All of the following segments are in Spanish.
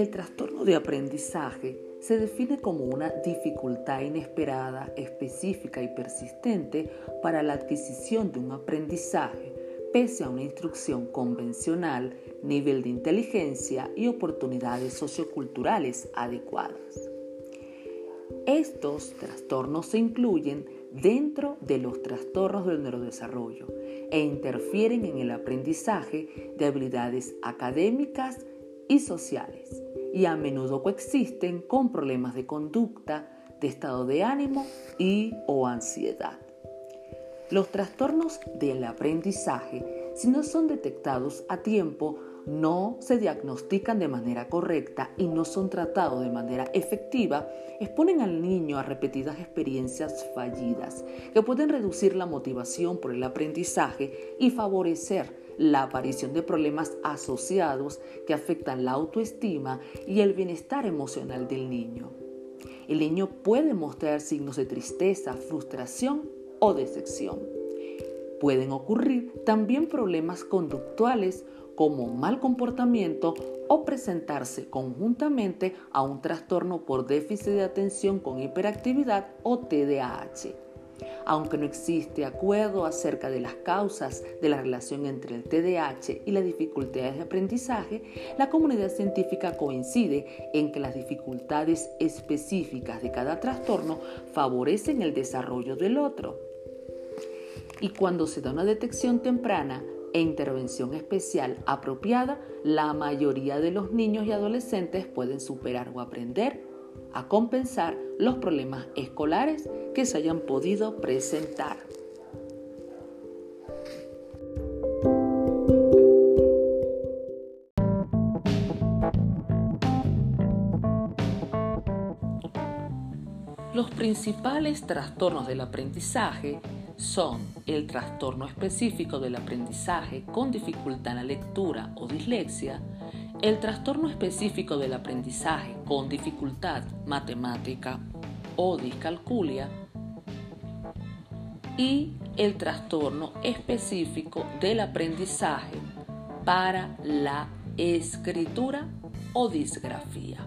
El trastorno de aprendizaje se define como una dificultad inesperada, específica y persistente para la adquisición de un aprendizaje pese a una instrucción convencional, nivel de inteligencia y oportunidades socioculturales adecuadas. Estos trastornos se incluyen dentro de los trastornos del neurodesarrollo e interfieren en el aprendizaje de habilidades académicas y sociales y a menudo coexisten con problemas de conducta, de estado de ánimo y o ansiedad. Los trastornos del aprendizaje, si no son detectados a tiempo, no se diagnostican de manera correcta y no son tratados de manera efectiva, exponen al niño a repetidas experiencias fallidas que pueden reducir la motivación por el aprendizaje y favorecer la aparición de problemas asociados que afectan la autoestima y el bienestar emocional del niño. El niño puede mostrar signos de tristeza, frustración o decepción. Pueden ocurrir también problemas conductuales como mal comportamiento o presentarse conjuntamente a un trastorno por déficit de atención con hiperactividad o TDAH. Aunque no existe acuerdo acerca de las causas de la relación entre el TDAH y las dificultades de aprendizaje, la comunidad científica coincide en que las dificultades específicas de cada trastorno favorecen el desarrollo del otro. Y cuando se da una detección temprana, e intervención especial apropiada, la mayoría de los niños y adolescentes pueden superar o aprender a compensar los problemas escolares que se hayan podido presentar. Los principales trastornos del aprendizaje son el trastorno específico del aprendizaje con dificultad en la lectura o dislexia, el trastorno específico del aprendizaje con dificultad matemática o discalculia y el trastorno específico del aprendizaje para la escritura o disgrafía.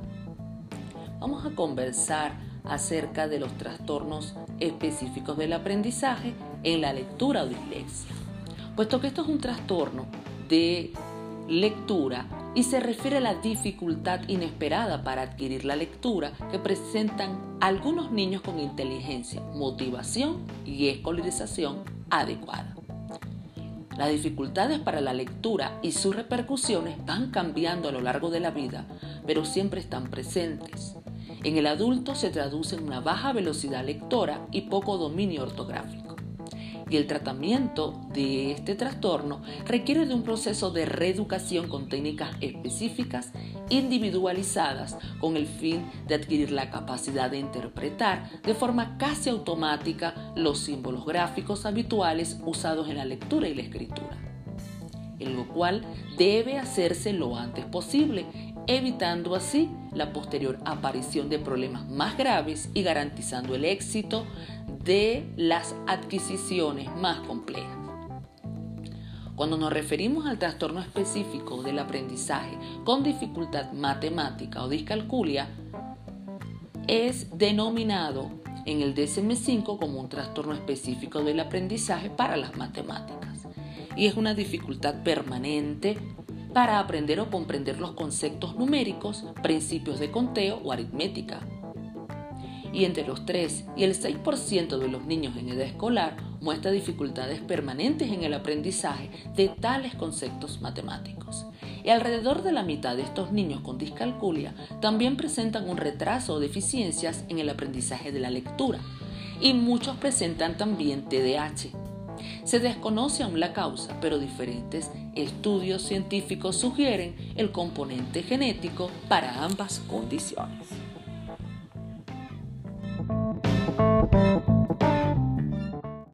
Vamos a conversar acerca de los trastornos específicos del aprendizaje en la lectura o dislexia. Puesto que esto es un trastorno de lectura y se refiere a la dificultad inesperada para adquirir la lectura que presentan algunos niños con inteligencia, motivación y escolarización adecuada. Las dificultades para la lectura y sus repercusiones van cambiando a lo largo de la vida, pero siempre están presentes. En el adulto se traduce en una baja velocidad lectora y poco dominio ortográfico. Y el tratamiento de este trastorno requiere de un proceso de reeducación con técnicas específicas, individualizadas, con el fin de adquirir la capacidad de interpretar de forma casi automática los símbolos gráficos habituales usados en la lectura y la escritura en lo cual debe hacerse lo antes posible evitando así la posterior aparición de problemas más graves y garantizando el éxito de las adquisiciones más complejas. Cuando nos referimos al trastorno específico del aprendizaje con dificultad matemática o discalculia, es denominado en el DSM5 como un trastorno específico del aprendizaje para las matemáticas y es una dificultad permanente para aprender o comprender los conceptos numéricos, principios de conteo o aritmética. Y entre los 3 y el 6% de los niños en edad escolar muestra dificultades permanentes en el aprendizaje de tales conceptos matemáticos. Y alrededor de la mitad de estos niños con discalculia también presentan un retraso o deficiencias en el aprendizaje de la lectura. Y muchos presentan también TDAH, se desconoce aún la causa, pero diferentes estudios científicos sugieren el componente genético para ambas condiciones.